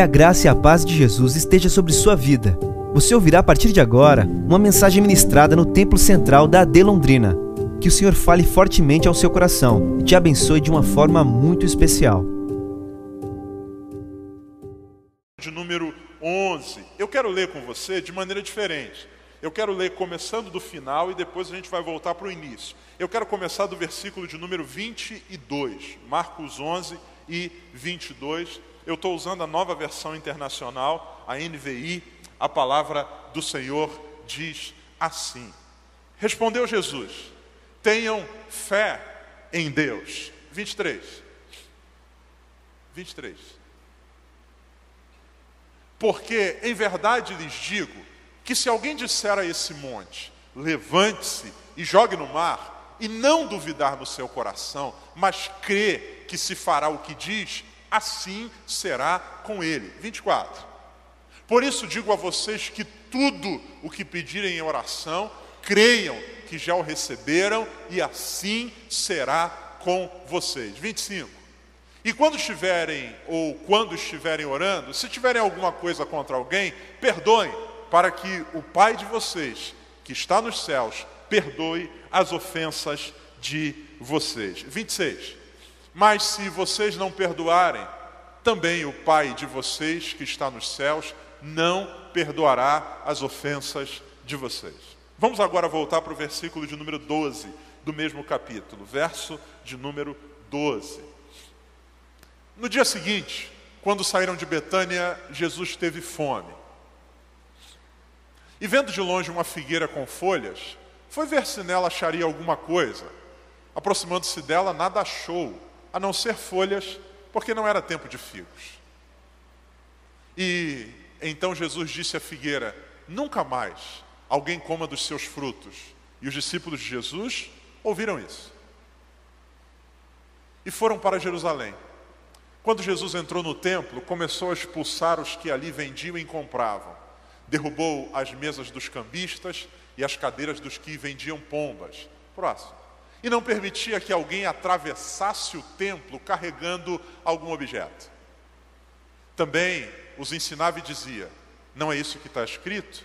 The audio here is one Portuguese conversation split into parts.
Que a graça e a paz de Jesus esteja sobre sua vida. Você ouvirá a partir de agora uma mensagem ministrada no Templo Central da AD Londrina. Que o Senhor fale fortemente ao seu coração e te abençoe de uma forma muito especial. De número 11. Eu quero ler com você de maneira diferente. Eu quero ler começando do final e depois a gente vai voltar para o início. Eu quero começar do versículo de número 22, Marcos 11 e 22. Eu estou usando a nova versão internacional, a NVI. A palavra do Senhor diz assim: Respondeu Jesus: Tenham fé em Deus. 23. 23. Porque em verdade lhes digo que se alguém disser a esse monte: Levante-se e jogue no mar, e não duvidar no seu coração, mas crê que se fará o que diz, assim será com ele. 24. Por isso digo a vocês que tudo o que pedirem em oração, creiam que já o receberam e assim será com vocês. 25. E quando estiverem ou quando estiverem orando, se tiverem alguma coisa contra alguém, perdoem, para que o Pai de vocês, que está nos céus, perdoe as ofensas de vocês. 26. Mas se vocês não perdoarem, também o Pai de vocês que está nos céus não perdoará as ofensas de vocês. Vamos agora voltar para o versículo de número 12 do mesmo capítulo, verso de número 12. No dia seguinte, quando saíram de Betânia, Jesus teve fome. E vendo de longe uma figueira com folhas, foi ver se nela acharia alguma coisa. Aproximando-se dela, nada achou a não ser folhas, porque não era tempo de figos. E então Jesus disse à figueira: Nunca mais alguém coma dos seus frutos. E os discípulos de Jesus ouviram isso. E foram para Jerusalém. Quando Jesus entrou no templo, começou a expulsar os que ali vendiam e compravam. Derrubou as mesas dos cambistas e as cadeiras dos que vendiam pombas. Próximo e não permitia que alguém atravessasse o templo carregando algum objeto. Também os ensinava e dizia: Não é isso que está escrito?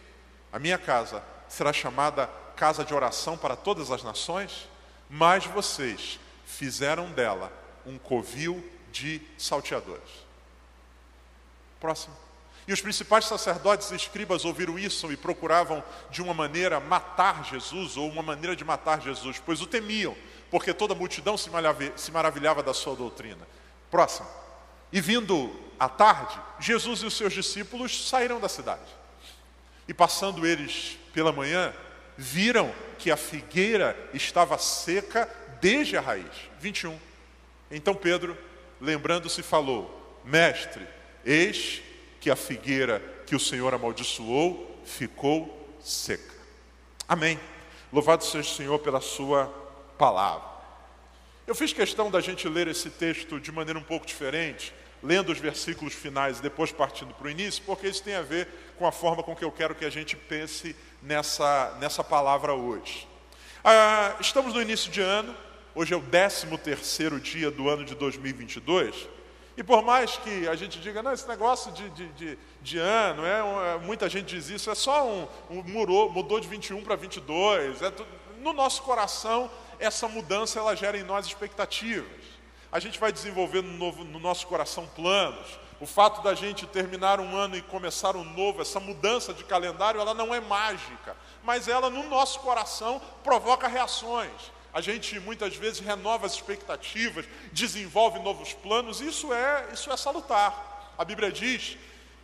A minha casa será chamada casa de oração para todas as nações, mas vocês fizeram dela um covil de salteadores. Próximo. E os principais sacerdotes e escribas ouviram isso e procuravam de uma maneira matar Jesus, ou uma maneira de matar Jesus, pois o temiam, porque toda a multidão se maravilhava da sua doutrina. Próximo. E vindo à tarde, Jesus e os seus discípulos saíram da cidade. E passando eles pela manhã, viram que a figueira estava seca desde a raiz. 21. Então Pedro, lembrando-se, falou: Mestre, eis que a figueira que o Senhor amaldiçoou ficou seca. Amém. Louvado seja o Senhor pela Sua palavra. Eu fiz questão da gente ler esse texto de maneira um pouco diferente, lendo os versículos finais e depois partindo para o início, porque isso tem a ver com a forma com que eu quero que a gente pense nessa, nessa palavra hoje. Ah, estamos no início de ano, hoje é o 13 terceiro dia do ano de 2022, e por mais que a gente diga, não, esse negócio de, de, de, de ano, é, muita gente diz isso, é só um, um mudou, mudou de 21 para 22. É, no nosso coração, essa mudança ela gera em nós expectativas. A gente vai desenvolvendo no, novo, no nosso coração planos. O fato da gente terminar um ano e começar um novo, essa mudança de calendário, ela não é mágica, mas ela no nosso coração provoca reações a gente muitas vezes renova as expectativas, desenvolve novos planos, isso é, isso é salutar. A Bíblia diz,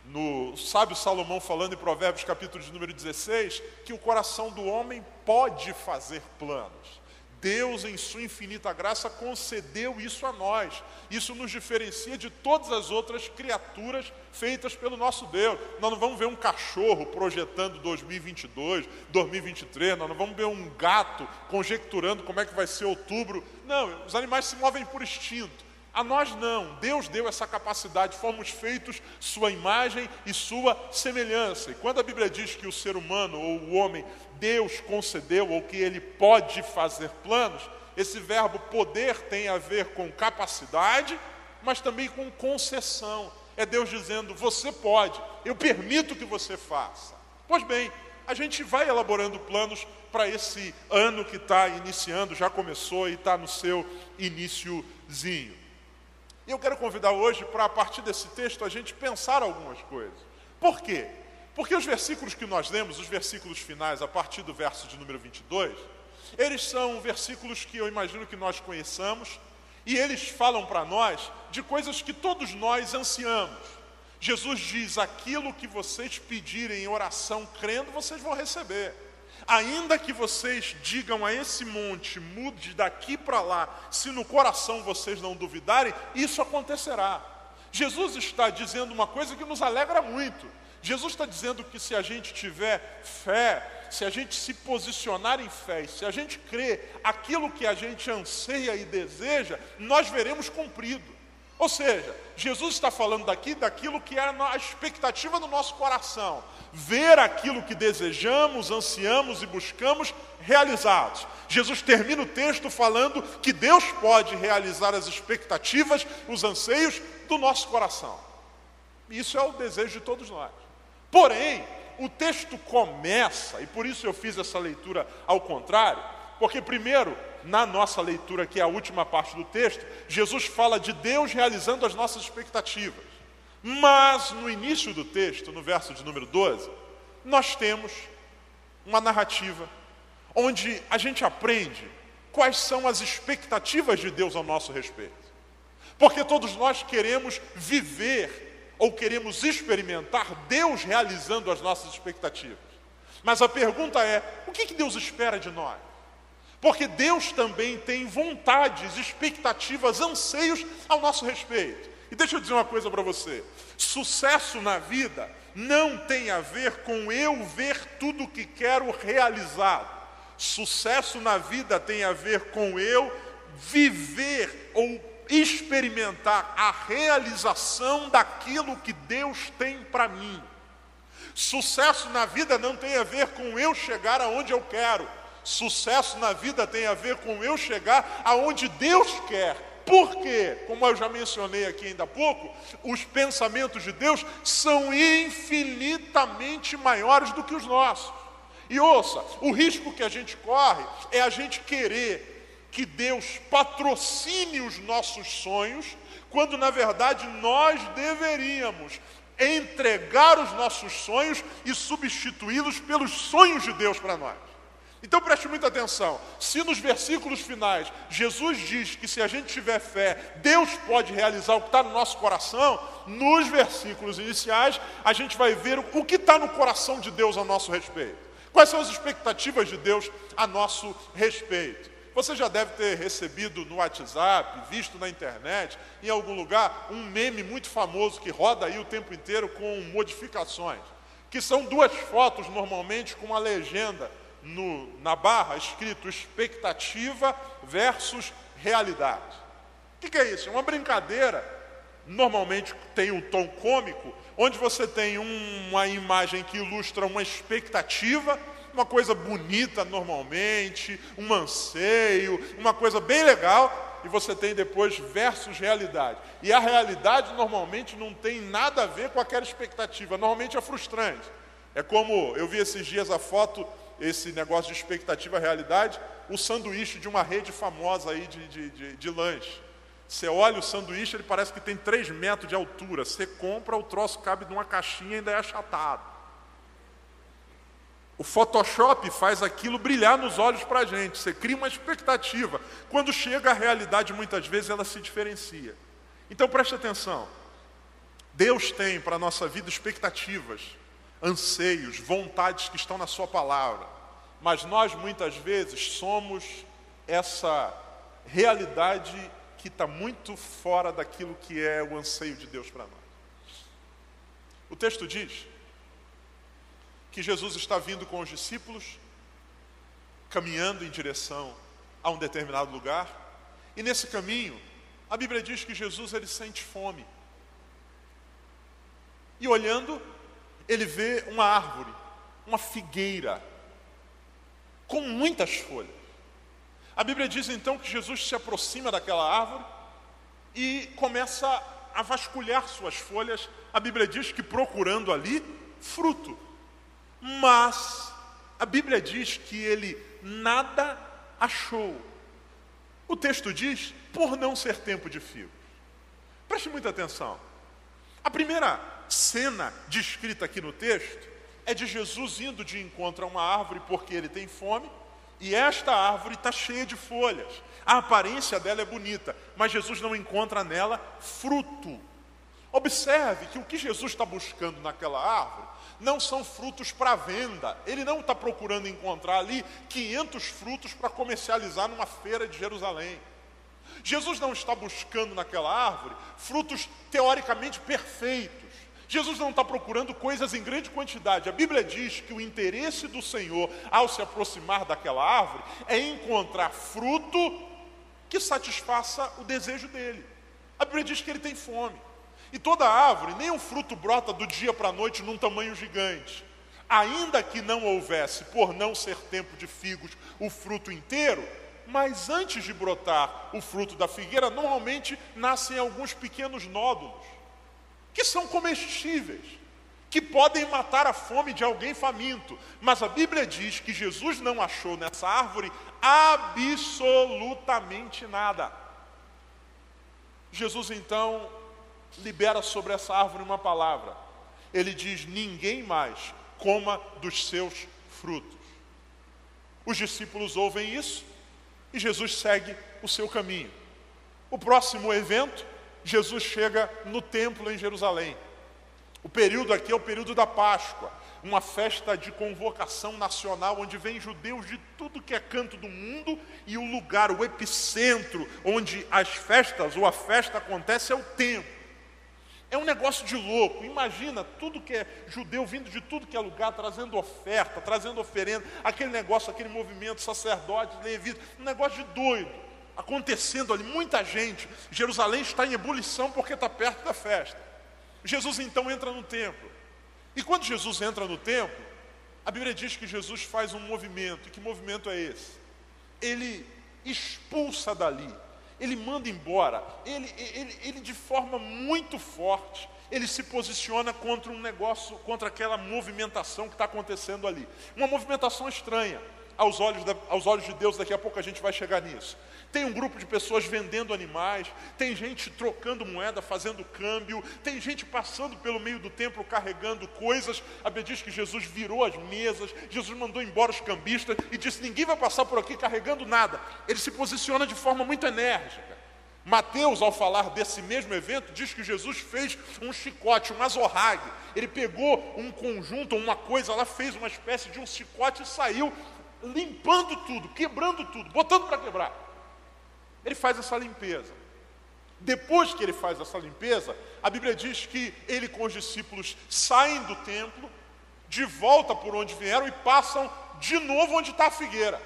no sábio Salomão falando em Provérbios capítulo de número 16, que o coração do homem pode fazer planos. Deus, em Sua infinita graça, concedeu isso a nós. Isso nos diferencia de todas as outras criaturas feitas pelo nosso Deus. Nós não vamos ver um cachorro projetando 2022, 2023, nós não vamos ver um gato conjecturando como é que vai ser outubro. Não, os animais se movem por instinto. A nós não, Deus deu essa capacidade, fomos feitos sua imagem e sua semelhança. E quando a Bíblia diz que o ser humano ou o homem, Deus concedeu ou que ele pode fazer planos, esse verbo poder tem a ver com capacidade, mas também com concessão. É Deus dizendo: você pode, eu permito que você faça. Pois bem, a gente vai elaborando planos para esse ano que está iniciando, já começou e está no seu iníciozinho. E eu quero convidar hoje para, a partir desse texto, a gente pensar algumas coisas. Por quê? Porque os versículos que nós lemos, os versículos finais, a partir do verso de número 22, eles são versículos que eu imagino que nós conheçamos, e eles falam para nós de coisas que todos nós ansiamos. Jesus diz: aquilo que vocês pedirem em oração, crendo, vocês vão receber. Ainda que vocês digam a esse monte, mude daqui para lá, se no coração vocês não duvidarem, isso acontecerá. Jesus está dizendo uma coisa que nos alegra muito. Jesus está dizendo que se a gente tiver fé, se a gente se posicionar em fé, se a gente crer aquilo que a gente anseia e deseja, nós veremos cumprido. Ou seja, Jesus está falando daqui daquilo que é a expectativa do nosso coração, ver aquilo que desejamos, ansiamos e buscamos realizados. Jesus termina o texto falando que Deus pode realizar as expectativas, os anseios do nosso coração. Isso é o desejo de todos nós. Porém, o texto começa, e por isso eu fiz essa leitura ao contrário, porque, primeiro, na nossa leitura, que é a última parte do texto, Jesus fala de Deus realizando as nossas expectativas. Mas, no início do texto, no verso de número 12, nós temos uma narrativa onde a gente aprende quais são as expectativas de Deus ao nosso respeito. Porque todos nós queremos viver ou queremos experimentar Deus realizando as nossas expectativas. Mas a pergunta é: o que Deus espera de nós? Porque Deus também tem vontades, expectativas, anseios ao nosso respeito. E deixa eu dizer uma coisa para você: sucesso na vida não tem a ver com eu ver tudo o que quero realizado. Sucesso na vida tem a ver com eu viver ou experimentar a realização daquilo que Deus tem para mim. Sucesso na vida não tem a ver com eu chegar aonde eu quero. Sucesso na vida tem a ver com eu chegar aonde Deus quer. Porque, como eu já mencionei aqui ainda há pouco, os pensamentos de Deus são infinitamente maiores do que os nossos. E ouça, o risco que a gente corre é a gente querer que Deus patrocine os nossos sonhos, quando na verdade nós deveríamos entregar os nossos sonhos e substituí-los pelos sonhos de Deus para nós. Então preste muita atenção. Se nos versículos finais Jesus diz que se a gente tiver fé, Deus pode realizar o que está no nosso coração, nos versículos iniciais a gente vai ver o que está no coração de Deus a nosso respeito. Quais são as expectativas de Deus a nosso respeito? Você já deve ter recebido no WhatsApp, visto na internet, em algum lugar, um meme muito famoso que roda aí o tempo inteiro com modificações, que são duas fotos normalmente com uma legenda no, na barra escrito expectativa versus realidade. O que, que é isso? É uma brincadeira, normalmente tem um tom cômico, onde você tem uma imagem que ilustra uma expectativa, uma coisa bonita normalmente, um anseio, uma coisa bem legal, e você tem depois versus realidade. E a realidade normalmente não tem nada a ver com aquela expectativa, normalmente é frustrante. É como eu vi esses dias a foto esse negócio de expectativa realidade, o sanduíche de uma rede famosa aí de, de, de, de lanche. Você olha o sanduíche, ele parece que tem 3 metros de altura. Você compra, o troço cabe numa caixinha e ainda é achatado. O Photoshop faz aquilo brilhar nos olhos para a gente. Você cria uma expectativa. Quando chega a realidade, muitas vezes ela se diferencia. Então preste atenção. Deus tem para a nossa vida expectativas anseios, vontades que estão na Sua palavra. Mas nós muitas vezes somos essa realidade que está muito fora daquilo que é o anseio de Deus para nós. O texto diz que Jesus está vindo com os discípulos, caminhando em direção a um determinado lugar, e nesse caminho, a Bíblia diz que Jesus ele sente fome. E olhando, ele vê uma árvore, uma figueira, com muitas folhas. A Bíblia diz então que Jesus se aproxima daquela árvore e começa a vasculhar suas folhas, a Bíblia diz que procurando ali fruto. Mas a Bíblia diz que ele nada achou. O texto diz, por não ser tempo de fio. Preste muita atenção. A primeira cena descrita aqui no texto é de Jesus indo de encontro a uma árvore porque ele tem fome, e esta árvore está cheia de folhas. A aparência dela é bonita, mas Jesus não encontra nela fruto. Observe que o que Jesus está buscando naquela árvore não são frutos para venda. Ele não está procurando encontrar ali 500 frutos para comercializar numa feira de Jerusalém. Jesus não está buscando naquela árvore frutos teoricamente perfeitos. Jesus não está procurando coisas em grande quantidade. A Bíblia diz que o interesse do Senhor ao se aproximar daquela árvore é encontrar fruto que satisfaça o desejo dele. A Bíblia diz que ele tem fome. E toda árvore, nem um fruto brota do dia para a noite num tamanho gigante. Ainda que não houvesse, por não ser tempo de figos, o fruto inteiro, mas antes de brotar o fruto da figueira, normalmente nascem alguns pequenos nódulos, que são comestíveis, que podem matar a fome de alguém faminto. Mas a Bíblia diz que Jesus não achou nessa árvore absolutamente nada. Jesus então libera sobre essa árvore uma palavra. Ele diz: ninguém mais coma dos seus frutos. Os discípulos ouvem isso e Jesus segue o seu caminho. O próximo evento, Jesus chega no templo em Jerusalém. O período aqui é o período da Páscoa, uma festa de convocação nacional, onde vem judeus de tudo que é canto do mundo, e o lugar, o epicentro, onde as festas ou a festa acontece é o templo. É um negócio de louco. Imagina tudo que é judeu vindo de tudo que é lugar, trazendo oferta, trazendo oferenda, aquele negócio, aquele movimento, sacerdotes, levitas, um negócio de doido. Acontecendo ali, muita gente. Jerusalém está em ebulição porque está perto da festa. Jesus então entra no templo. E quando Jesus entra no templo, a Bíblia diz que Jesus faz um movimento. E que movimento é esse? Ele expulsa dali ele manda embora, ele, ele, ele de forma muito forte, ele se posiciona contra um negócio, contra aquela movimentação que está acontecendo ali. Uma movimentação estranha aos olhos, da, aos olhos de Deus, daqui a pouco a gente vai chegar nisso. Tem um grupo de pessoas vendendo animais, tem gente trocando moeda, fazendo câmbio, tem gente passando pelo meio do templo carregando coisas. A Bíblia diz que Jesus virou as mesas, Jesus mandou embora os cambistas e disse: ninguém vai passar por aqui carregando nada. Ele se posiciona de forma muito enérgica. Mateus, ao falar desse mesmo evento, diz que Jesus fez um chicote, um azorrague. Ele pegou um conjunto, uma coisa lá, fez uma espécie de um chicote e saiu limpando tudo, quebrando tudo, botando para quebrar. Ele faz essa limpeza. Depois que ele faz essa limpeza, a Bíblia diz que ele com os discípulos saem do templo, de volta por onde vieram e passam de novo onde está a figueira.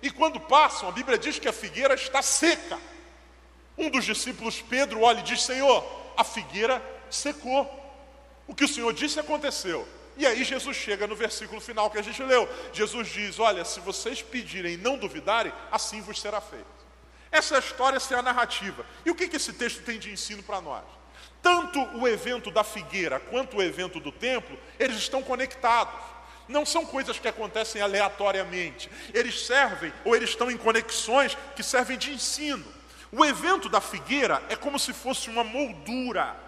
E quando passam, a Bíblia diz que a figueira está seca. Um dos discípulos, Pedro, olha e diz: Senhor, a figueira secou. O que o Senhor disse aconteceu. E aí Jesus chega no versículo final que a gente leu. Jesus diz: Olha, se vocês pedirem e não duvidarem, assim vos será feito. Essa é a história, essa é a narrativa. E o que, que esse texto tem de ensino para nós? Tanto o evento da figueira quanto o evento do templo, eles estão conectados. Não são coisas que acontecem aleatoriamente. Eles servem, ou eles estão em conexões que servem de ensino. O evento da figueira é como se fosse uma moldura.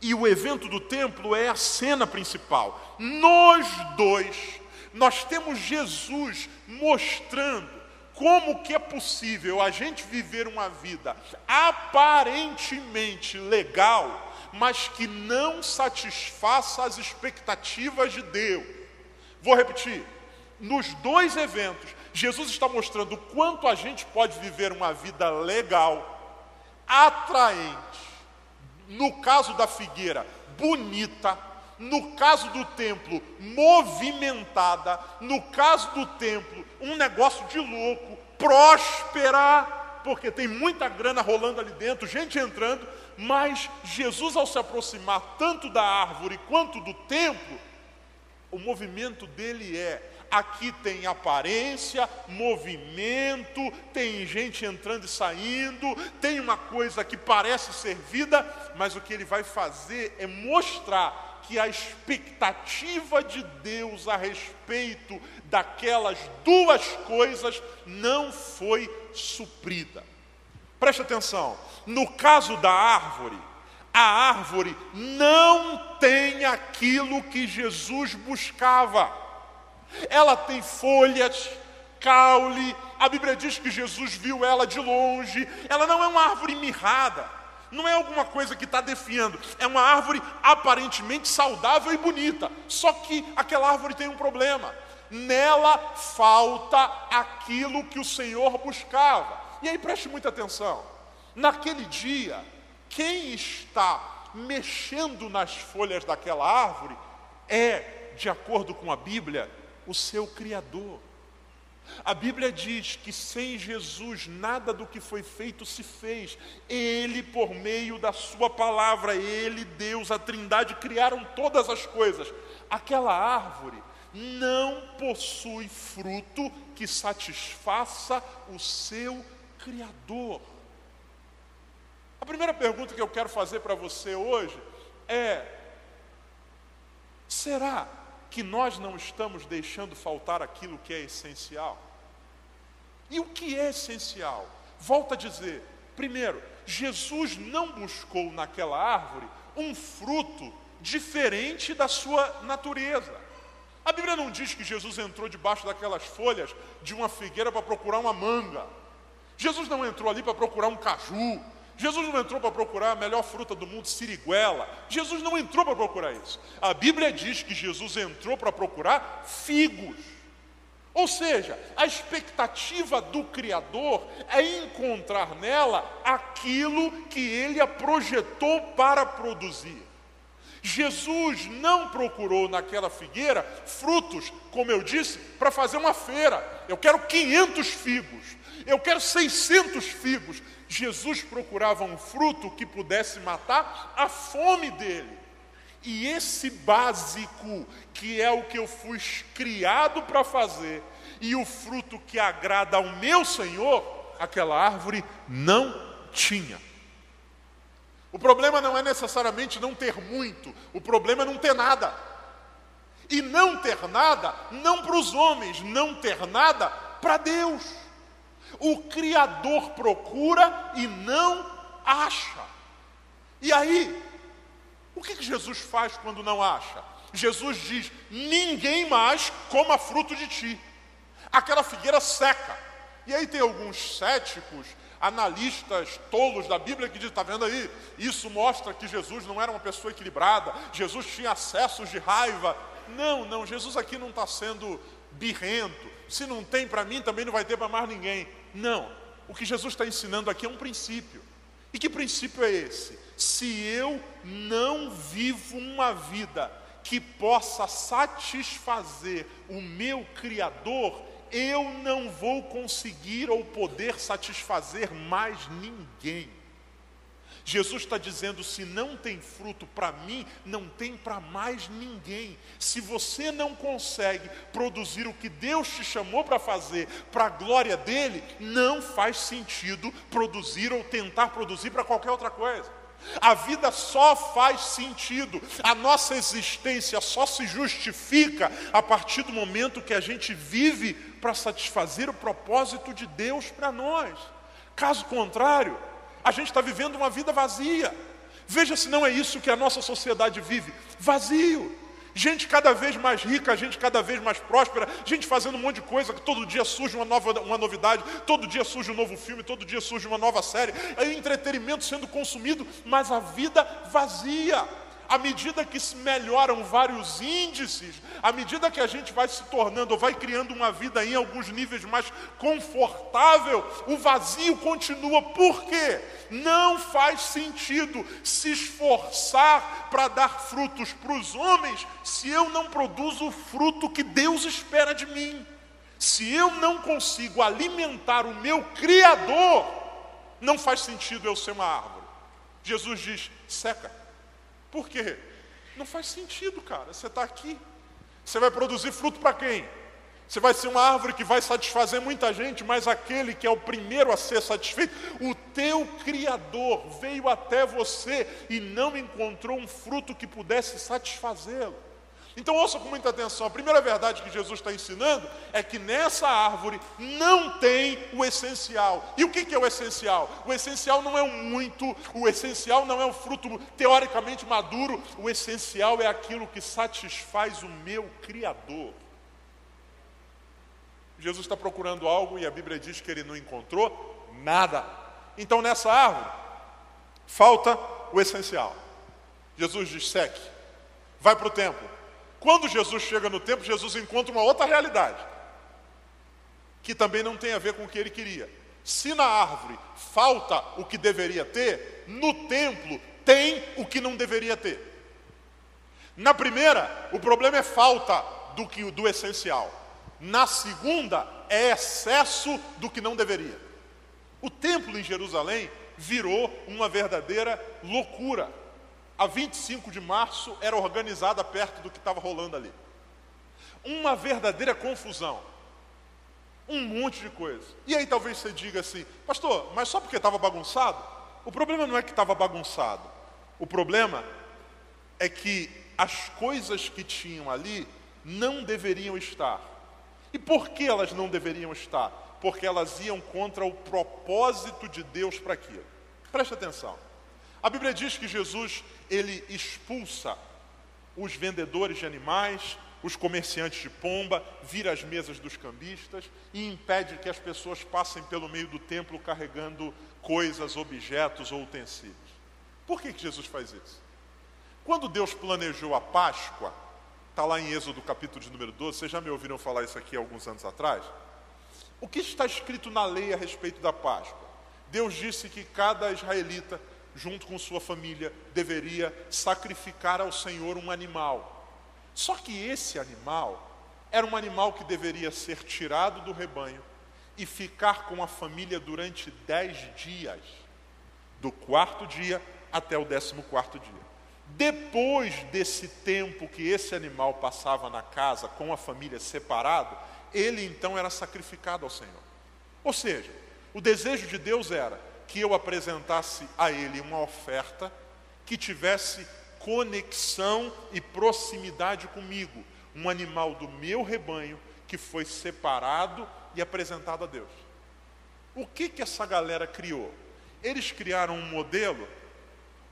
E o evento do templo é a cena principal. Nós dois, nós temos Jesus mostrando como que é possível a gente viver uma vida aparentemente legal, mas que não satisfaça as expectativas de Deus? Vou repetir. Nos dois eventos, Jesus está mostrando o quanto a gente pode viver uma vida legal, atraente, no caso da figueira, bonita, no caso do templo, movimentada, no caso do templo, um negócio de louco, próspera, porque tem muita grana rolando ali dentro, gente entrando, mas Jesus, ao se aproximar tanto da árvore quanto do templo, o movimento dele é Aqui tem aparência, movimento, tem gente entrando e saindo, tem uma coisa que parece ser vida, mas o que ele vai fazer é mostrar que a expectativa de Deus a respeito daquelas duas coisas não foi suprida. Preste atenção, no caso da árvore, a árvore não tem aquilo que Jesus buscava. Ela tem folhas, caule, a Bíblia diz que Jesus viu ela de longe. Ela não é uma árvore mirrada, não é alguma coisa que está defiando, é uma árvore aparentemente saudável e bonita. Só que aquela árvore tem um problema: nela falta aquilo que o Senhor buscava. E aí preste muita atenção: naquele dia, quem está mexendo nas folhas daquela árvore é, de acordo com a Bíblia, o seu Criador. A Bíblia diz que sem Jesus nada do que foi feito se fez. Ele, por meio da Sua palavra, Ele, Deus, a Trindade, criaram todas as coisas. Aquela árvore não possui fruto que satisfaça o seu Criador. A primeira pergunta que eu quero fazer para você hoje é: será que nós não estamos deixando faltar aquilo que é essencial? E o que é essencial? Volto a dizer: primeiro, Jesus não buscou naquela árvore um fruto diferente da sua natureza. A Bíblia não diz que Jesus entrou debaixo daquelas folhas de uma figueira para procurar uma manga. Jesus não entrou ali para procurar um caju. Jesus não entrou para procurar a melhor fruta do mundo, siriguela. Jesus não entrou para procurar isso. A Bíblia diz que Jesus entrou para procurar figos. Ou seja, a expectativa do Criador é encontrar nela aquilo que ele a projetou para produzir. Jesus não procurou naquela figueira frutos, como eu disse, para fazer uma feira. Eu quero 500 figos, eu quero 600 figos. Jesus procurava um fruto que pudesse matar a fome dele. E esse básico, que é o que eu fui criado para fazer, e o fruto que agrada ao meu Senhor, aquela árvore não tinha. O problema não é necessariamente não ter muito, o problema é não ter nada. E não ter nada, não para os homens, não ter nada para Deus. O Criador procura e não acha. E aí, o que, que Jesus faz quando não acha? Jesus diz: ninguém mais coma fruto de ti. Aquela figueira seca. E aí tem alguns céticos, analistas tolos da Bíblia que dizem: está vendo aí? Isso mostra que Jesus não era uma pessoa equilibrada, Jesus tinha acessos de raiva. Não, não, Jesus aqui não está sendo birrento. Se não tem para mim, também não vai ter para mais ninguém. Não. O que Jesus está ensinando aqui é um princípio. E que princípio é esse? Se eu não vivo uma vida que possa satisfazer o meu Criador, eu não vou conseguir ou poder satisfazer mais ninguém. Jesus está dizendo: se não tem fruto para mim, não tem para mais ninguém. Se você não consegue produzir o que Deus te chamou para fazer, para a glória dele, não faz sentido produzir ou tentar produzir para qualquer outra coisa. A vida só faz sentido, a nossa existência só se justifica a partir do momento que a gente vive para satisfazer o propósito de Deus para nós. Caso contrário, a gente está vivendo uma vida vazia. Veja se não é isso que a nossa sociedade vive: vazio. Gente cada vez mais rica, gente cada vez mais próspera, gente fazendo um monte de coisa, que todo dia surge uma, nova, uma novidade, todo dia surge um novo filme, todo dia surge uma nova série, é entretenimento sendo consumido, mas a vida vazia à medida que se melhoram vários índices, à medida que a gente vai se tornando, vai criando uma vida em alguns níveis mais confortável, o vazio continua. Por quê? Não faz sentido se esforçar para dar frutos para os homens se eu não produzo o fruto que Deus espera de mim. Se eu não consigo alimentar o meu Criador, não faz sentido eu ser uma árvore. Jesus diz: seca por quê? Não faz sentido, cara. Você está aqui. Você vai produzir fruto para quem? Você vai ser uma árvore que vai satisfazer muita gente, mas aquele que é o primeiro a ser satisfeito, o teu Criador veio até você e não encontrou um fruto que pudesse satisfazê-lo. Então ouça com muita atenção. A primeira verdade que Jesus está ensinando é que nessa árvore não tem o essencial. E o que é o essencial? O essencial não é o muito, o essencial não é o fruto teoricamente maduro, o essencial é aquilo que satisfaz o meu Criador. Jesus está procurando algo e a Bíblia diz que ele não encontrou nada. Então nessa árvore falta o essencial. Jesus diz: seque, vai para o templo. Quando Jesus chega no templo, Jesus encontra uma outra realidade, que também não tem a ver com o que ele queria. Se na árvore falta o que deveria ter, no templo tem o que não deveria ter. Na primeira, o problema é falta do que do essencial. Na segunda, é excesso do que não deveria. O templo em Jerusalém virou uma verdadeira loucura. A 25 de março era organizada perto do que estava rolando ali. Uma verdadeira confusão. Um monte de coisa. E aí talvez você diga assim, pastor, mas só porque estava bagunçado? O problema não é que estava bagunçado. O problema é que as coisas que tinham ali não deveriam estar. E por que elas não deveriam estar? Porque elas iam contra o propósito de Deus para aquilo. Preste atenção. A Bíblia diz que Jesus ele expulsa os vendedores de animais, os comerciantes de pomba, vira as mesas dos cambistas e impede que as pessoas passem pelo meio do templo carregando coisas, objetos ou utensílios. Por que, que Jesus faz isso? Quando Deus planejou a Páscoa, Está lá em Êxodo capítulo de número 12, vocês já me ouviram falar isso aqui alguns anos atrás? O que está escrito na lei a respeito da Páscoa? Deus disse que cada israelita, junto com sua família, deveria sacrificar ao Senhor um animal. Só que esse animal era um animal que deveria ser tirado do rebanho e ficar com a família durante dez dias, do quarto dia até o décimo quarto dia. Depois desse tempo que esse animal passava na casa com a família separado, ele então era sacrificado ao Senhor. Ou seja, o desejo de Deus era que eu apresentasse a ele uma oferta que tivesse conexão e proximidade comigo, um animal do meu rebanho que foi separado e apresentado a Deus. O que que essa galera criou? Eles criaram um modelo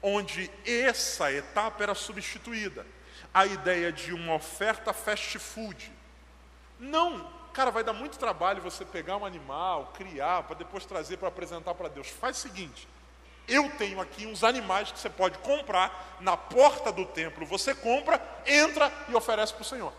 onde essa etapa era substituída. A ideia de uma oferta fast food. Não, cara, vai dar muito trabalho você pegar um animal, criar, para depois trazer para apresentar para Deus. Faz o seguinte: eu tenho aqui uns animais que você pode comprar na porta do templo. Você compra, entra e oferece para o Senhor.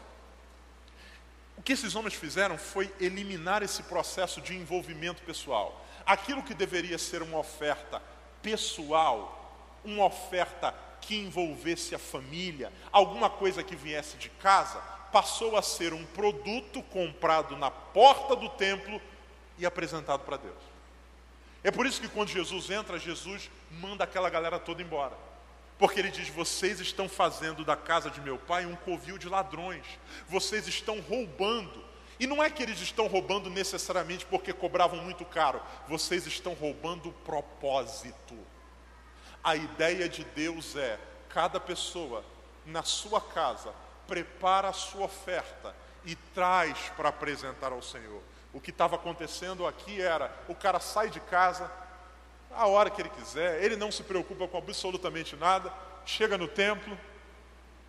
O que esses homens fizeram foi eliminar esse processo de envolvimento pessoal. Aquilo que deveria ser uma oferta pessoal, uma oferta que envolvesse a família, alguma coisa que viesse de casa, passou a ser um produto comprado na porta do templo e apresentado para Deus. É por isso que quando Jesus entra, Jesus manda aquela galera toda embora. Porque ele diz: Vocês estão fazendo da casa de meu pai um covil de ladrões, vocês estão roubando. E não é que eles estão roubando necessariamente porque cobravam muito caro, vocês estão roubando o propósito. A ideia de Deus é: cada pessoa na sua casa prepara a sua oferta e traz para apresentar ao Senhor. O que estava acontecendo aqui era: o cara sai de casa a hora que ele quiser, ele não se preocupa com absolutamente nada, chega no templo,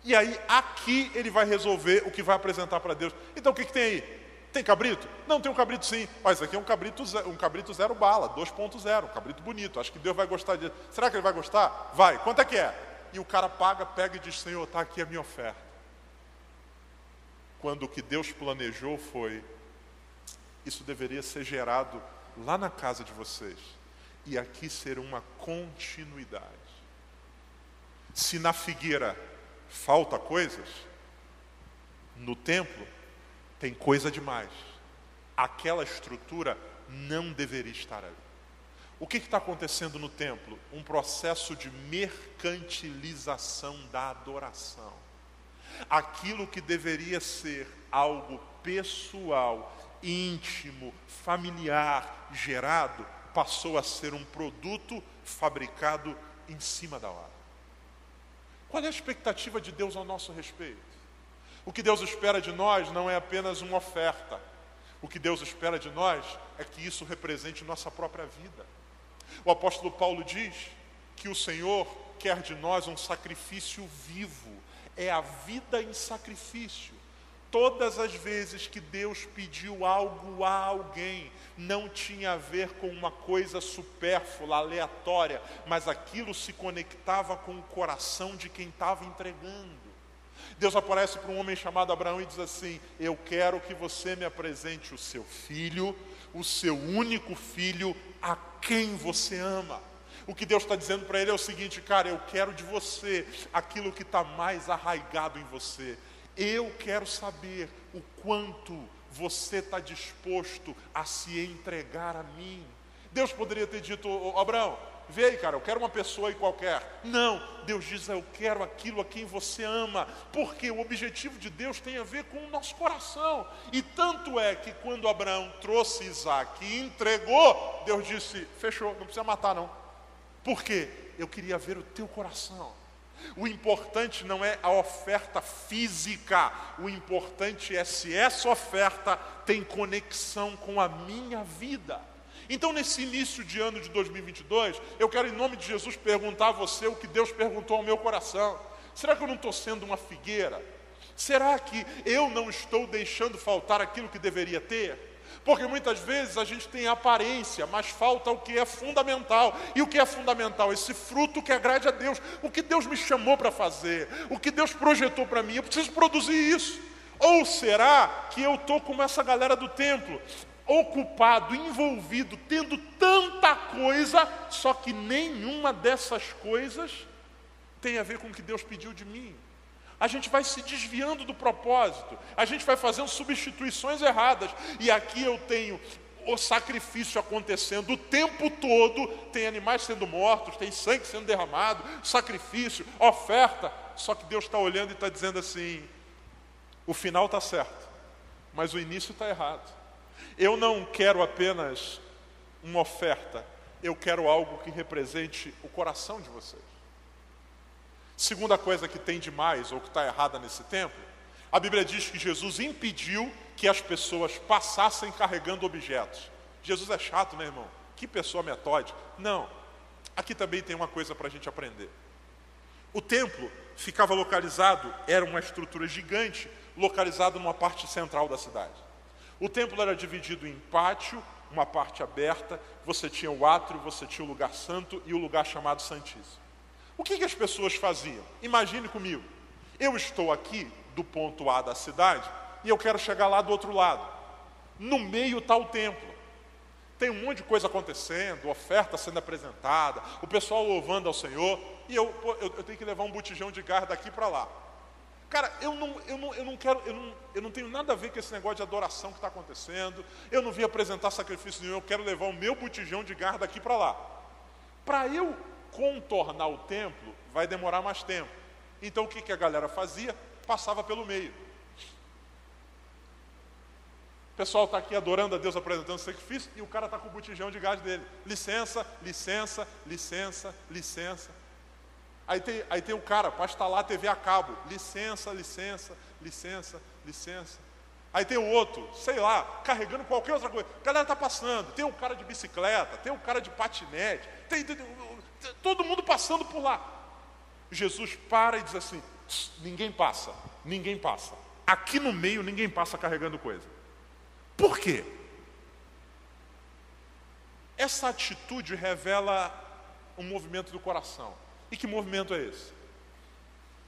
e aí aqui ele vai resolver o que vai apresentar para Deus. Então o que, que tem aí? Tem cabrito? Não, tem um cabrito sim. Mas aqui é um cabrito, um cabrito zero bala, 2.0, um cabrito bonito. Acho que Deus vai gostar disso. Será que ele vai gostar? Vai. Quanto é que é? E o cara paga, pega e diz: Senhor, está aqui a minha oferta. Quando o que Deus planejou foi: isso deveria ser gerado lá na casa de vocês. E aqui ser uma continuidade. Se na figueira falta coisas, no templo tem coisa demais. Aquela estrutura não deveria estar ali. O que está acontecendo no templo? Um processo de mercantilização da adoração. Aquilo que deveria ser algo pessoal, íntimo, familiar, gerado, passou a ser um produto fabricado em cima da hora. Qual é a expectativa de Deus ao nosso respeito? O que Deus espera de nós não é apenas uma oferta. O que Deus espera de nós é que isso represente nossa própria vida. O apóstolo Paulo diz que o Senhor quer de nós um sacrifício vivo, é a vida em sacrifício. Todas as vezes que Deus pediu algo a alguém, não tinha a ver com uma coisa supérflua, aleatória, mas aquilo se conectava com o coração de quem estava entregando. Deus aparece para um homem chamado Abraão e diz assim: Eu quero que você me apresente o seu filho, o seu único filho, a quem você ama. O que Deus está dizendo para ele é o seguinte, cara, eu quero de você aquilo que está mais arraigado em você. Eu quero saber o quanto você está disposto a se entregar a mim. Deus poderia ter dito, Abraão, vê aí, cara, eu quero uma pessoa aí qualquer. Não, Deus diz, eu quero aquilo a quem você ama, porque o objetivo de Deus tem a ver com o nosso coração. E tanto é que quando Abraão trouxe Isaac e entregou, Deus disse, fechou, não precisa matar não. Por quê? Eu queria ver o teu coração. O importante não é a oferta física, o importante é se essa oferta tem conexão com a minha vida. Então, nesse início de ano de 2022, eu quero, em nome de Jesus, perguntar a você o que Deus perguntou ao meu coração: será que eu não estou sendo uma figueira? Será que eu não estou deixando faltar aquilo que deveria ter? Porque muitas vezes a gente tem aparência, mas falta o que é fundamental. E o que é fundamental? Esse fruto que agrade a Deus. O que Deus me chamou para fazer, o que Deus projetou para mim, eu preciso produzir isso. Ou será que eu estou como essa galera do templo, ocupado, envolvido, tendo tanta coisa, só que nenhuma dessas coisas tem a ver com o que Deus pediu de mim? A gente vai se desviando do propósito, a gente vai fazendo substituições erradas. E aqui eu tenho o sacrifício acontecendo o tempo todo, tem animais sendo mortos, tem sangue sendo derramado, sacrifício, oferta. Só que Deus está olhando e está dizendo assim: o final está certo, mas o início está errado. Eu não quero apenas uma oferta, eu quero algo que represente o coração de vocês. Segunda coisa que tem de mais, ou que está errada nesse templo, a Bíblia diz que Jesus impediu que as pessoas passassem carregando objetos. Jesus é chato, né, irmão? Que pessoa metódica. Não. Aqui também tem uma coisa para a gente aprender. O templo ficava localizado, era uma estrutura gigante, localizada numa parte central da cidade. O templo era dividido em pátio, uma parte aberta, você tinha o átrio, você tinha o lugar santo e o lugar chamado Santíssimo. O que, que as pessoas faziam? Imagine comigo. Eu estou aqui do ponto A da cidade e eu quero chegar lá do outro lado. No meio está o templo. Tem um monte de coisa acontecendo, oferta sendo apresentada, o pessoal louvando ao Senhor, e eu, eu, eu tenho que levar um botijão de gás daqui para lá. Cara, eu não, eu não, eu não quero, eu não, eu não tenho nada a ver com esse negócio de adoração que está acontecendo. Eu não vim apresentar sacrifício nenhum, eu quero levar o meu botijão de gás daqui para lá. Para eu contornar o templo vai demorar mais tempo. Então o que, que a galera fazia? Passava pelo meio. O pessoal está aqui adorando a Deus, apresentando sacrifício, e o cara está com o botijão de gás dele. Licença, licença, licença, licença. Aí tem, aí tem o cara para instalar a TV a cabo. Licença, licença, licença, licença. Aí tem o outro, sei lá, carregando qualquer outra coisa. A galera está passando. Tem um cara de bicicleta, tem um cara de patinete, tem, tem, todo mundo passando por lá. Jesus para e diz assim: ninguém passa, ninguém passa. Aqui no meio ninguém passa carregando coisa. Por quê? Essa atitude revela um movimento do coração. E que movimento é esse?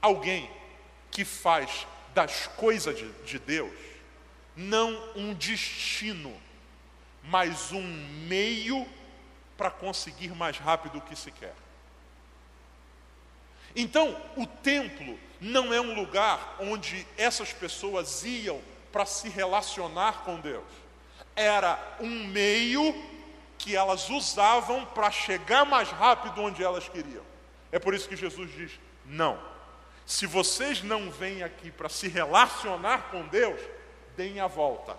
Alguém que faz das coisas de, de Deus não um destino, mas um meio para conseguir mais rápido o que se quer. Então, o templo não é um lugar onde essas pessoas iam para se relacionar com Deus. Era um meio que elas usavam para chegar mais rápido onde elas queriam. É por isso que Jesus diz: não. Se vocês não vêm aqui para se relacionar com Deus, deem a volta.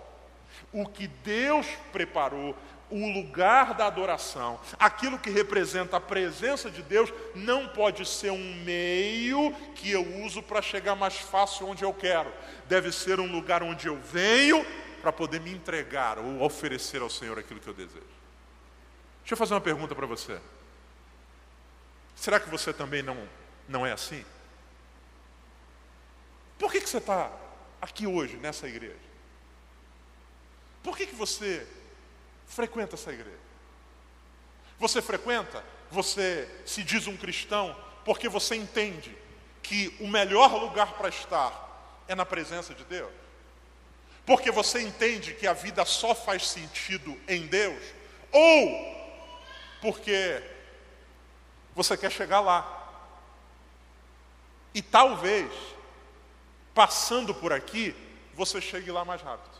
O que Deus preparou, o lugar da adoração, aquilo que representa a presença de Deus, não pode ser um meio que eu uso para chegar mais fácil onde eu quero. Deve ser um lugar onde eu venho para poder me entregar ou oferecer ao Senhor aquilo que eu desejo. Deixa eu fazer uma pergunta para você. Será que você também não, não é assim? Por que, que você está aqui hoje, nessa igreja? Por que, que você frequenta essa igreja? Você frequenta, você se diz um cristão, porque você entende que o melhor lugar para estar é na presença de Deus? Porque você entende que a vida só faz sentido em Deus? Ou porque você quer chegar lá? E talvez, passando por aqui, você chegue lá mais rápido.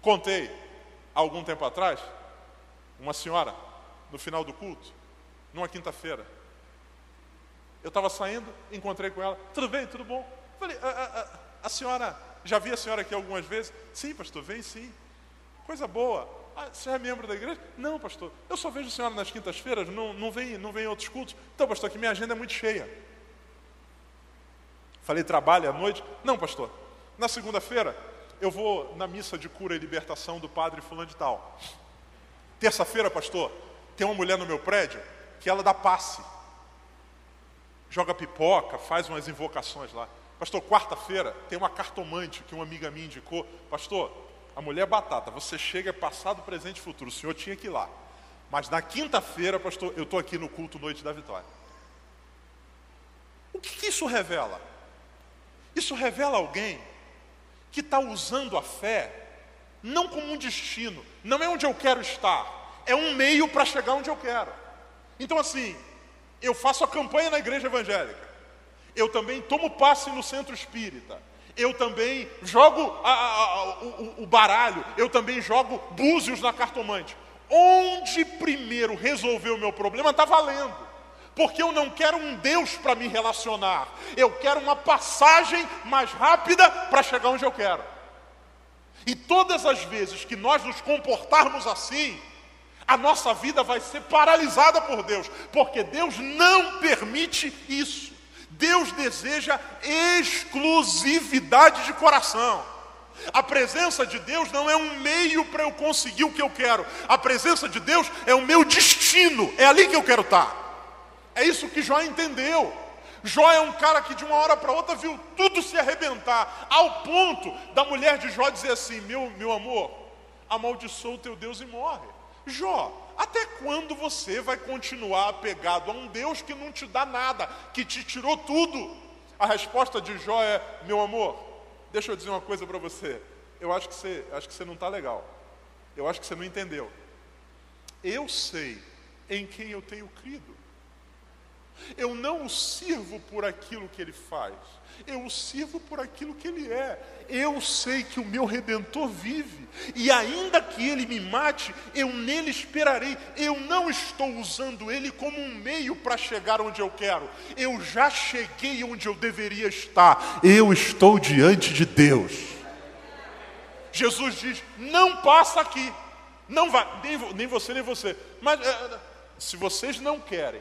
Contei, algum tempo atrás, uma senhora, no final do culto, numa quinta-feira. Eu estava saindo, encontrei com ela, tudo bem, tudo bom? Falei, a, a, a, senhora, já vi a senhora aqui algumas vezes? Sim, pastor, vem sim. Coisa boa. Ah, você é membro da igreja? Não, pastor. Eu só vejo a senhora nas quintas-feiras, não, não, vem, não vem em outros cultos. Então, pastor, que minha agenda é muito cheia. Falei, trabalha à noite? Não, pastor. Na segunda-feira, eu vou na missa de cura e libertação do padre fulano de tal. Terça-feira, pastor, tem uma mulher no meu prédio que ela dá passe. Joga pipoca, faz umas invocações lá. Pastor, quarta-feira tem uma cartomante que uma amiga minha indicou. Pastor, a mulher é batata, você chega passado, presente e futuro. O senhor tinha que ir lá. Mas na quinta-feira, pastor, eu estou aqui no culto Noite da Vitória. O que, que isso revela? Isso revela alguém que está usando a fé não como um destino, não é onde eu quero estar, é um meio para chegar onde eu quero. Então, assim, eu faço a campanha na igreja evangélica, eu também tomo passe no centro espírita, eu também jogo a, a, a, o, o baralho, eu também jogo búzios na cartomante. Onde primeiro resolver o meu problema está valendo porque eu não quero um Deus para me relacionar, eu quero uma passagem mais rápida para chegar onde eu quero. E todas as vezes que nós nos comportarmos assim, a nossa vida vai ser paralisada por Deus, porque Deus não permite isso. Deus deseja exclusividade de coração. A presença de Deus não é um meio para eu conseguir o que eu quero. A presença de Deus é o meu destino. É ali que eu quero estar. É isso que Jó entendeu. Jó é um cara que de uma hora para outra viu tudo se arrebentar, ao ponto da mulher de Jó dizer assim: Meu, meu amor, amaldiçoa o teu Deus e morre. Jó, até quando você vai continuar apegado a um Deus que não te dá nada, que te tirou tudo? A resposta de Jó é: Meu amor, deixa eu dizer uma coisa para você. Eu acho que você, acho que você não está legal. Eu acho que você não entendeu. Eu sei em quem eu tenho crido. Eu não o sirvo por aquilo que ele faz, eu o sirvo por aquilo que ele é. Eu sei que o meu redentor vive, e ainda que ele me mate, eu nele esperarei. Eu não estou usando ele como um meio para chegar onde eu quero, eu já cheguei onde eu deveria estar, eu estou diante de Deus. Jesus diz: não passa aqui, não vai, nem, nem você, nem você, mas é, se vocês não querem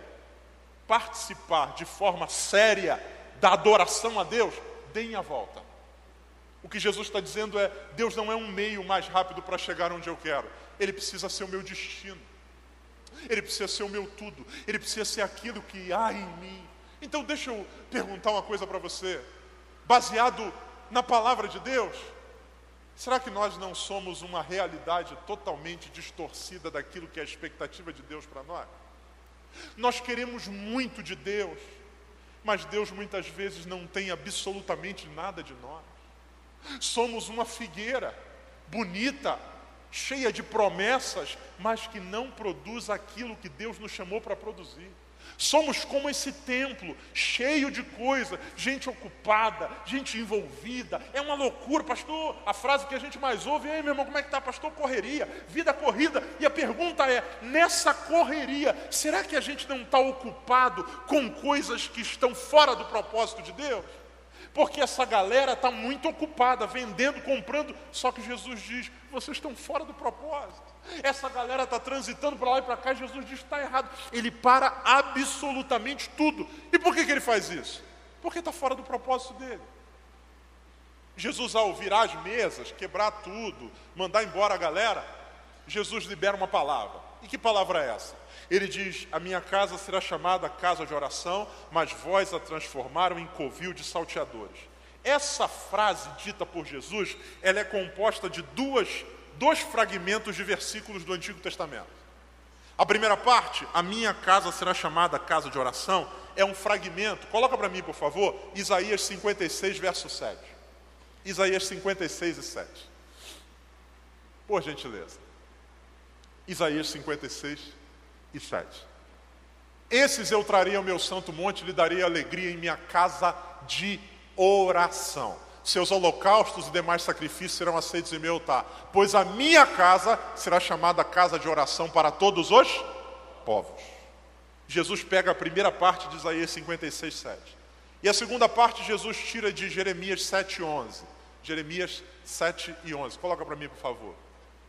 participar de forma séria da adoração a Deus, deem a volta. O que Jesus está dizendo é: Deus não é um meio mais rápido para chegar onde eu quero, Ele precisa ser o meu destino, Ele precisa ser o meu tudo, Ele precisa ser aquilo que há em mim. Então, deixa eu perguntar uma coisa para você, baseado na palavra de Deus. Será que nós não somos uma realidade totalmente distorcida daquilo que é a expectativa de Deus para nós? Nós queremos muito de Deus, mas Deus muitas vezes não tem absolutamente nada de nós. Somos uma figueira bonita, cheia de promessas, mas que não produz aquilo que Deus nos chamou para produzir. Somos como esse templo, cheio de coisa, gente ocupada, gente envolvida. É uma loucura, pastor. A frase que a gente mais ouve é: meu irmão, como é que está, pastor? Correria, vida corrida. E a pergunta é: nessa correria, será que a gente não está ocupado com coisas que estão fora do propósito de Deus? Porque essa galera está muito ocupada, vendendo, comprando, só que Jesus diz: vocês estão fora do propósito. Essa galera está transitando para lá e para cá, e Jesus diz: está errado. Ele para absolutamente tudo. E por que, que ele faz isso? Porque está fora do propósito dele. Jesus, ao virar as mesas, quebrar tudo, mandar embora a galera, Jesus libera uma palavra. E que palavra é essa? Ele diz: A minha casa será chamada casa de oração, mas vós a transformaram em covil de salteadores. Essa frase dita por Jesus, ela é composta de duas dois fragmentos de versículos do Antigo Testamento. A primeira parte, a minha casa será chamada casa de oração, é um fragmento, coloca para mim, por favor, Isaías 56, verso 7. Isaías 56 e 7. Por gentileza. Isaías 56 e 7. Esses eu traria ao meu santo monte, lhe daria alegria em minha casa de oração seus holocaustos e demais sacrifícios serão aceitos em meu altar, pois a minha casa será chamada casa de oração para todos os povos. Jesus pega a primeira parte de Isaías 56, 7. E a segunda parte Jesus tira de Jeremias 7, 11. Jeremias 7 e 11. Coloca para mim, por favor.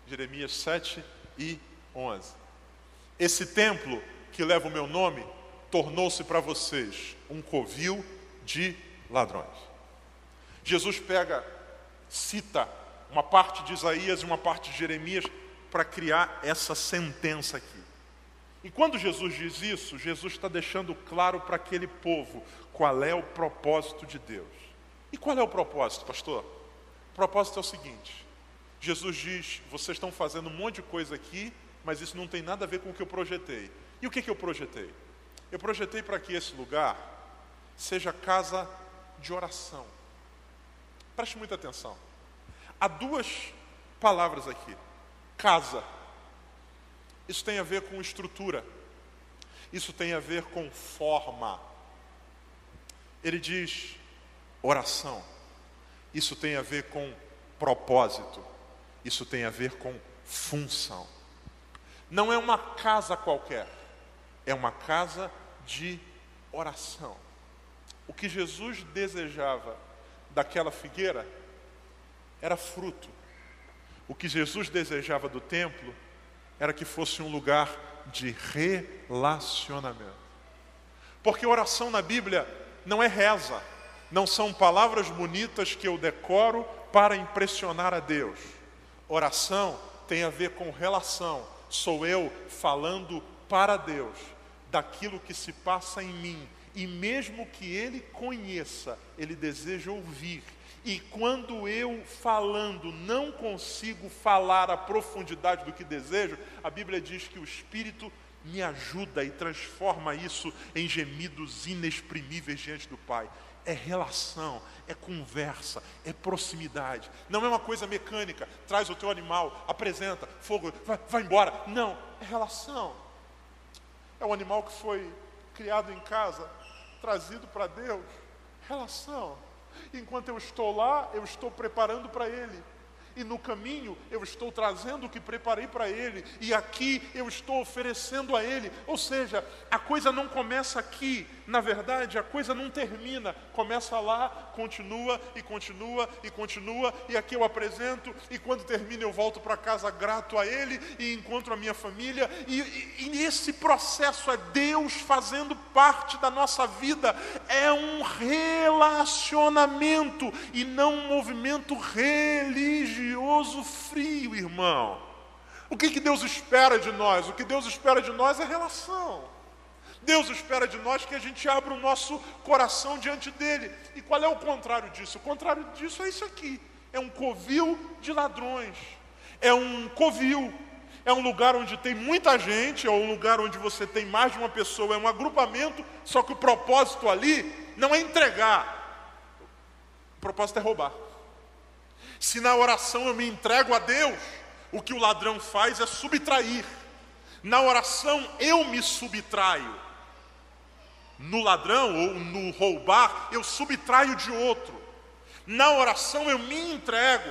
Jeremias 7 e 11. Esse templo que leva o meu nome tornou-se para vocês um covil de ladrões. Jesus pega, cita uma parte de Isaías e uma parte de Jeremias para criar essa sentença aqui. E quando Jesus diz isso, Jesus está deixando claro para aquele povo qual é o propósito de Deus. E qual é o propósito, pastor? O propósito é o seguinte: Jesus diz: vocês estão fazendo um monte de coisa aqui, mas isso não tem nada a ver com o que eu projetei. E o que, que eu projetei? Eu projetei para que esse lugar seja casa de oração. Preste muita atenção. Há duas palavras aqui: casa. Isso tem a ver com estrutura. Isso tem a ver com forma. Ele diz oração. Isso tem a ver com propósito. Isso tem a ver com função. Não é uma casa qualquer, é uma casa de oração. O que Jesus desejava daquela figueira era fruto. O que Jesus desejava do templo era que fosse um lugar de relacionamento. Porque oração na Bíblia não é reza, não são palavras bonitas que eu decoro para impressionar a Deus. Oração tem a ver com relação, sou eu falando para Deus daquilo que se passa em mim e mesmo que ele conheça, ele deseja ouvir. E quando eu falando não consigo falar a profundidade do que desejo, a Bíblia diz que o Espírito me ajuda e transforma isso em gemidos inexprimíveis diante do Pai. É relação, é conversa, é proximidade. Não é uma coisa mecânica. Traz o teu animal, apresenta, fogo, vai, vai embora. Não, é relação. É um animal que foi criado em casa, trazido para Deus? Relação. Enquanto eu estou lá, eu estou preparando para Ele e no caminho eu estou trazendo o que preparei para ele, e aqui eu estou oferecendo a ele. Ou seja, a coisa não começa aqui, na verdade, a coisa não termina, começa lá, continua e continua e continua, e aqui eu apresento, e quando termina eu volto para casa grato a ele e encontro a minha família, e, e, e esse processo é Deus fazendo parte da nossa vida, é um relacionamento e não um movimento religioso frio, irmão. O que, que Deus espera de nós? O que Deus espera de nós é relação. Deus espera de nós que a gente abra o nosso coração diante dele. E qual é o contrário disso? O contrário disso é isso aqui: é um covil de ladrões, é um covil, é um lugar onde tem muita gente, é um lugar onde você tem mais de uma pessoa, é um agrupamento, só que o propósito ali não é entregar, o propósito é roubar. Se na oração eu me entrego a Deus, o que o ladrão faz é subtrair. Na oração eu me subtraio. No ladrão ou no roubar, eu subtraio de outro. Na oração eu me entrego.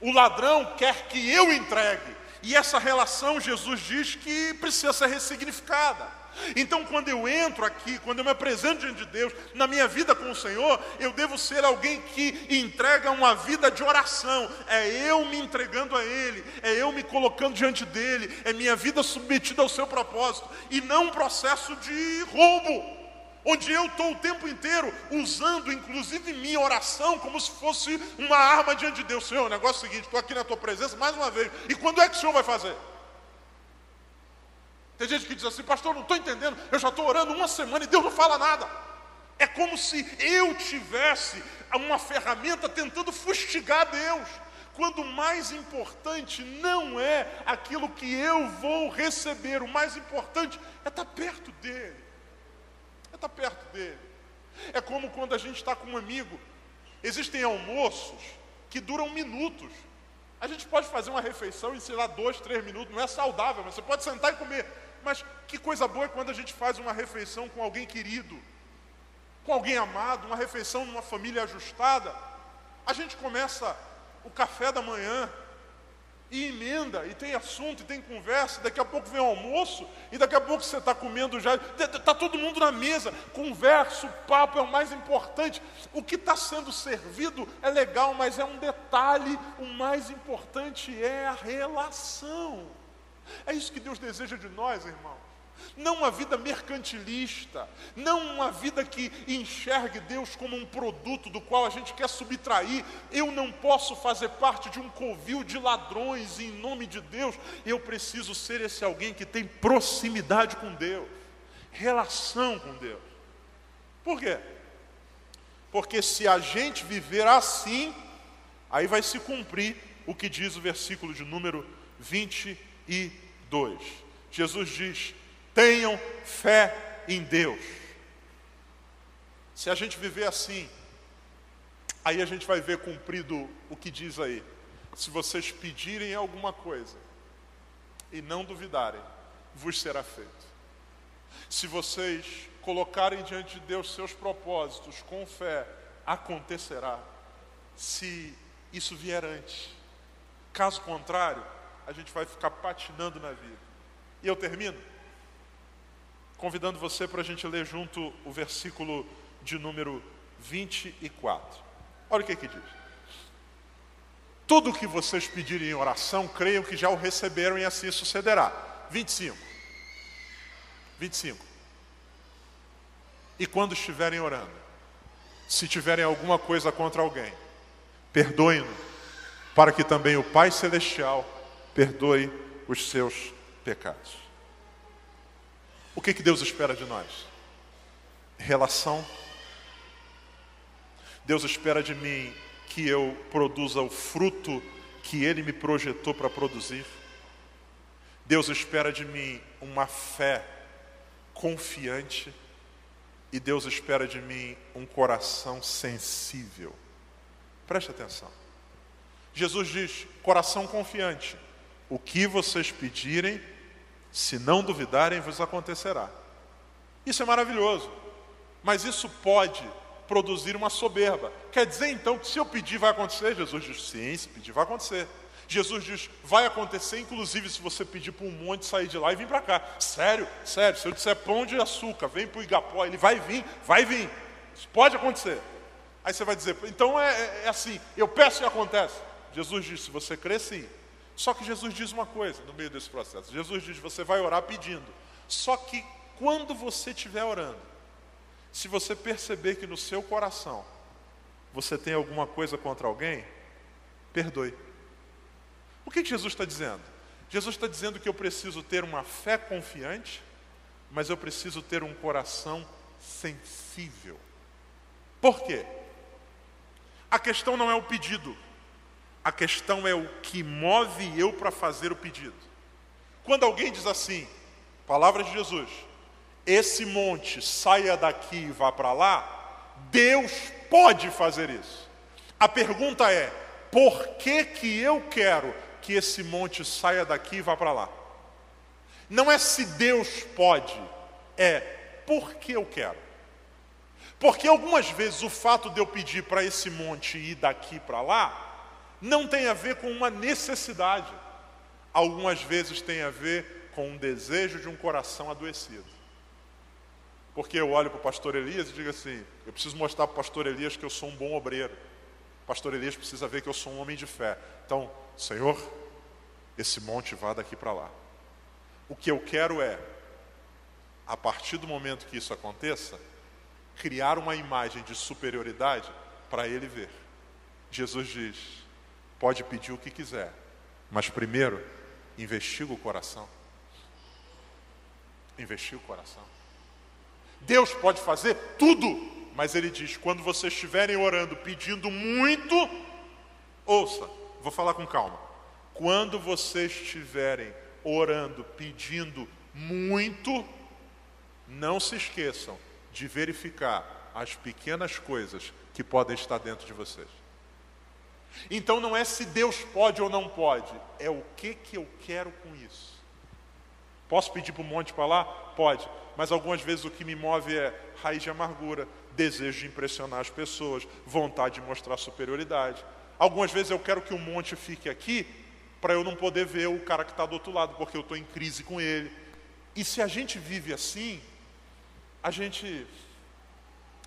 O ladrão quer que eu entregue. E essa relação, Jesus diz que precisa ser ressignificada. Então, quando eu entro aqui, quando eu me apresento diante de Deus, na minha vida com o Senhor, eu devo ser alguém que entrega uma vida de oração. É eu me entregando a Ele, é eu me colocando diante dEle, é minha vida submetida ao seu propósito, e não um processo de roubo, onde eu estou o tempo inteiro usando, inclusive, minha oração como se fosse uma arma diante de Deus. Senhor, o negócio é o seguinte: estou aqui na tua presença mais uma vez, e quando é que o Senhor vai fazer? Tem gente que diz assim, pastor, não estou entendendo, eu já estou orando uma semana e Deus não fala nada. É como se eu tivesse uma ferramenta tentando fustigar Deus, quando o mais importante não é aquilo que eu vou receber, o mais importante é estar perto dele. Estar perto dele. É como quando a gente está com um amigo, existem almoços que duram minutos. A gente pode fazer uma refeição em, sei lá, dois, três minutos, não é saudável, mas você pode sentar e comer. Mas que coisa boa é quando a gente faz uma refeição com alguém querido, com alguém amado, uma refeição numa família ajustada. A gente começa o café da manhã e emenda, e tem assunto, e tem conversa, daqui a pouco vem o almoço, e daqui a pouco você está comendo já, está todo mundo na mesa, conversa, o papo é o mais importante. O que está sendo servido é legal, mas é um detalhe, o mais importante é a relação. É isso que Deus deseja de nós, irmãos. Não uma vida mercantilista, não uma vida que enxergue Deus como um produto do qual a gente quer subtrair. Eu não posso fazer parte de um covil de ladrões em nome de Deus. Eu preciso ser esse alguém que tem proximidade com Deus, relação com Deus. Por quê? Porque se a gente viver assim, aí vai se cumprir o que diz o versículo de número 20 e 2. Jesus diz: tenham fé em Deus. Se a gente viver assim, aí a gente vai ver cumprido o que diz aí. Se vocês pedirem alguma coisa e não duvidarem, vos será feito. Se vocês colocarem diante de Deus seus propósitos com fé, acontecerá. Se isso vier antes. Caso contrário, a gente vai ficar patinando na vida. E eu termino convidando você para a gente ler junto o versículo de número 24. Olha o que, que diz. Tudo o que vocês pedirem em oração, creiam que já o receberam e assim sucederá. 25. 25. E quando estiverem orando, se tiverem alguma coisa contra alguém, perdoem-no, para que também o Pai Celestial perdoe os seus pecados. O que, que Deus espera de nós? Relação. Deus espera de mim que eu produza o fruto que Ele me projetou para produzir. Deus espera de mim uma fé confiante. E Deus espera de mim um coração sensível. Preste atenção. Jesus diz: coração confiante. O que vocês pedirem, se não duvidarem, vos acontecerá. Isso é maravilhoso, mas isso pode produzir uma soberba. Quer dizer então que se eu pedir vai acontecer? Jesus diz: sim, se pedir vai acontecer. Jesus diz: vai acontecer, inclusive se você pedir para um monte sair de lá e vir para cá. Sério, sério, se eu disser pão de açúcar, vem para o Igapó, ele vai vir, vai vir. Isso pode acontecer. Aí você vai dizer: então é, é, é assim, eu peço e acontece. Jesus diz: se você crer, sim. Só que Jesus diz uma coisa no meio desse processo. Jesus diz: você vai orar pedindo. Só que quando você estiver orando, se você perceber que no seu coração você tem alguma coisa contra alguém, perdoe. O que, que Jesus está dizendo? Jesus está dizendo que eu preciso ter uma fé confiante, mas eu preciso ter um coração sensível. Por quê? A questão não é o pedido, a questão é o que move eu para fazer o pedido. Quando alguém diz assim, palavras de Jesus, esse monte saia daqui e vá para lá, Deus pode fazer isso. A pergunta é: por que que eu quero que esse monte saia daqui e vá para lá? Não é se Deus pode, é por que eu quero. Porque algumas vezes o fato de eu pedir para esse monte ir daqui para lá, não tem a ver com uma necessidade. Algumas vezes tem a ver com um desejo de um coração adoecido. Porque eu olho para o pastor Elias e digo assim: eu preciso mostrar para o pastor Elias que eu sou um bom obreiro. O pastor Elias precisa ver que eu sou um homem de fé. Então, Senhor, esse monte vá daqui para lá. O que eu quero é, a partir do momento que isso aconteça, criar uma imagem de superioridade para ele ver. Jesus diz: pode pedir o que quiser, mas primeiro, investiga o coração. Investiga o coração. Deus pode fazer tudo, mas Ele diz: quando vocês estiverem orando, pedindo muito, ouça, vou falar com calma. Quando vocês estiverem orando, pedindo muito, não se esqueçam de verificar as pequenas coisas que podem estar dentro de vocês. Então não é se Deus pode ou não pode, é o que, que eu quero com isso. Posso pedir para o monte para lá? Pode. Mas algumas vezes o que me move é raiz de amargura, desejo de impressionar as pessoas, vontade de mostrar superioridade. Algumas vezes eu quero que o monte fique aqui para eu não poder ver o cara que está do outro lado, porque eu estou em crise com ele. E se a gente vive assim, a gente,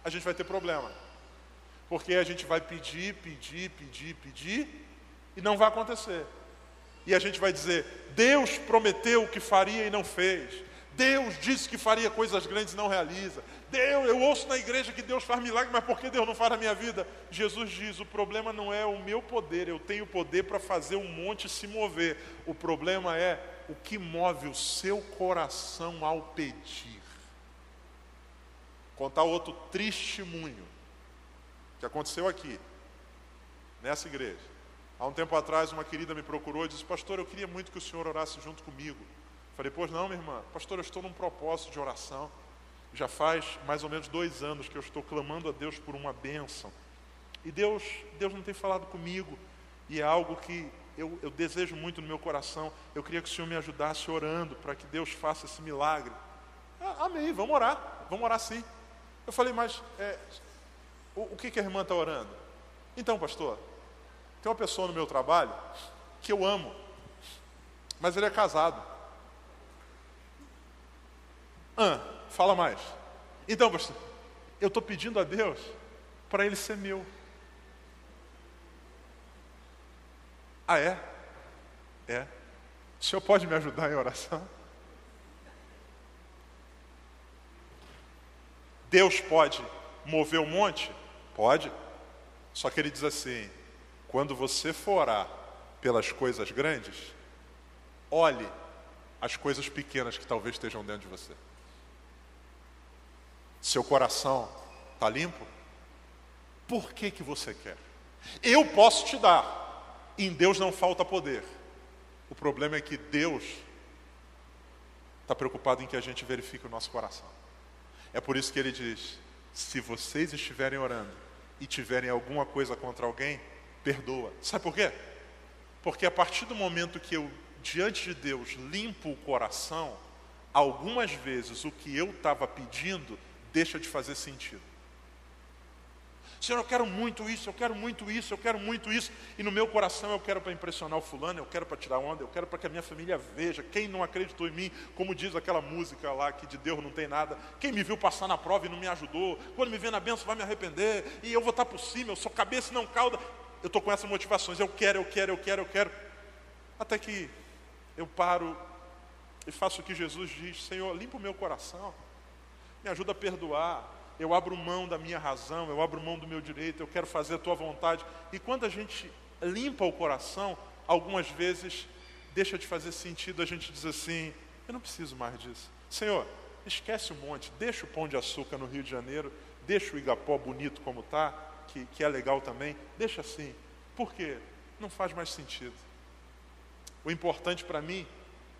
a gente vai ter problema. Porque a gente vai pedir, pedir, pedir, pedir, e não vai acontecer. E a gente vai dizer: Deus prometeu que faria e não fez. Deus disse que faria coisas grandes e não realiza. Deus, eu ouço na igreja que Deus faz milagre, mas por que Deus não faz na minha vida? Jesus diz: o problema não é o meu poder, eu tenho poder para fazer um monte se mover. O problema é o que move o seu coração ao pedir. Contar outro testemunho que aconteceu aqui, nessa igreja. Há um tempo atrás, uma querida me procurou e disse: Pastor, eu queria muito que o senhor orasse junto comigo. Falei: Pois não, minha irmã, pastor, eu estou num propósito de oração. Já faz mais ou menos dois anos que eu estou clamando a Deus por uma bênção. E Deus, Deus não tem falado comigo. E é algo que eu, eu desejo muito no meu coração. Eu queria que o Senhor me ajudasse orando para que Deus faça esse milagre. Ah, amém, vamos orar, vamos orar sim. Eu falei, mas é, o, o que, que a irmã está orando? Então, pastor, tem uma pessoa no meu trabalho que eu amo, mas ele é casado. Ah, fala mais. Então, pastor, eu estou pedindo a Deus para ele ser meu. Ah, é? É. O senhor pode me ajudar em oração? Deus pode mover o monte? Pode. Só que ele diz assim: quando você for orar pelas coisas grandes, olhe as coisas pequenas que talvez estejam dentro de você. Seu coração está limpo? Por que, que você quer? Eu posso te dar. Em Deus não falta poder. O problema é que Deus está preocupado em que a gente verifique o nosso coração. É por isso que ele diz: se vocês estiverem orando e tiverem alguma coisa contra alguém, perdoa. Sabe por quê? Porque a partir do momento que eu, diante de Deus, limpo o coração, algumas vezes o que eu estava pedindo deixa de fazer sentido. Senhor, eu quero muito isso, eu quero muito isso, eu quero muito isso, e no meu coração eu quero para impressionar o fulano, eu quero para tirar onda, eu quero para que a minha família veja. Quem não acreditou em mim, como diz aquela música lá que de Deus não tem nada, quem me viu passar na prova e não me ajudou, quando me vê na benção vai me arrepender, e eu vou estar por cima, eu sou cabeça e não cauda eu estou com essas motivações, eu quero, eu quero, eu quero, eu quero. Até que eu paro e faço o que Jesus diz: Senhor, limpa o meu coração, me ajuda a perdoar. Eu abro mão da minha razão, eu abro mão do meu direito, eu quero fazer a tua vontade. E quando a gente limpa o coração, algumas vezes deixa de fazer sentido a gente diz assim: Eu não preciso mais disso. Senhor, esquece o monte, deixa o pão de açúcar no Rio de Janeiro, deixa o Igapó bonito como está, que, que é legal também, deixa assim. Por quê? Não faz mais sentido. O importante para mim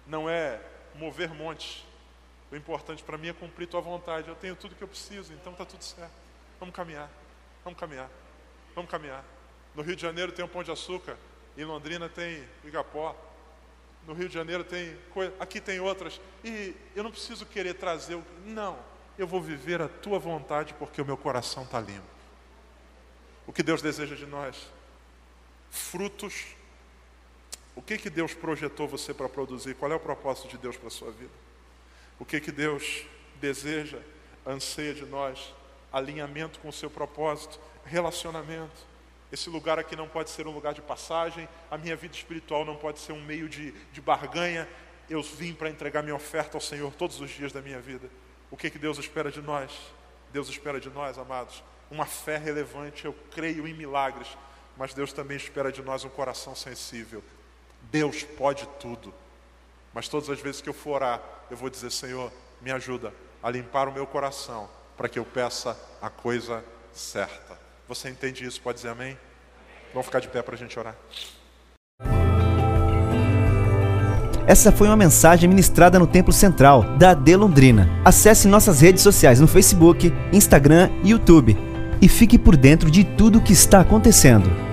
não é mover montes. O importante para mim é cumprir tua vontade. Eu tenho tudo que eu preciso, então está tudo certo. Vamos caminhar, vamos caminhar, vamos caminhar. No Rio de Janeiro tem o Pão de Açúcar, em Londrina tem Igapó, no Rio de Janeiro tem coisa, aqui tem outras. E eu não preciso querer trazer o. Não, eu vou viver a tua vontade porque o meu coração está limpo. O que Deus deseja de nós? Frutos. O que, que Deus projetou você para produzir? Qual é o propósito de Deus para a sua vida? O que, que Deus deseja, anseia de nós? Alinhamento com o seu propósito, relacionamento. Esse lugar aqui não pode ser um lugar de passagem, a minha vida espiritual não pode ser um meio de, de barganha. Eu vim para entregar minha oferta ao Senhor todos os dias da minha vida. O que, que Deus espera de nós? Deus espera de nós, amados, uma fé relevante. Eu creio em milagres, mas Deus também espera de nós um coração sensível. Deus pode tudo, mas todas as vezes que eu for orar, eu vou dizer: Senhor, me ajuda a limpar o meu coração, para que eu peça a coisa certa. Você entende isso? Pode dizer amém? Vamos ficar de pé para a gente orar. Essa foi uma mensagem ministrada no Templo Central da AD Londrina. Acesse nossas redes sociais no Facebook, Instagram e YouTube e fique por dentro de tudo o que está acontecendo.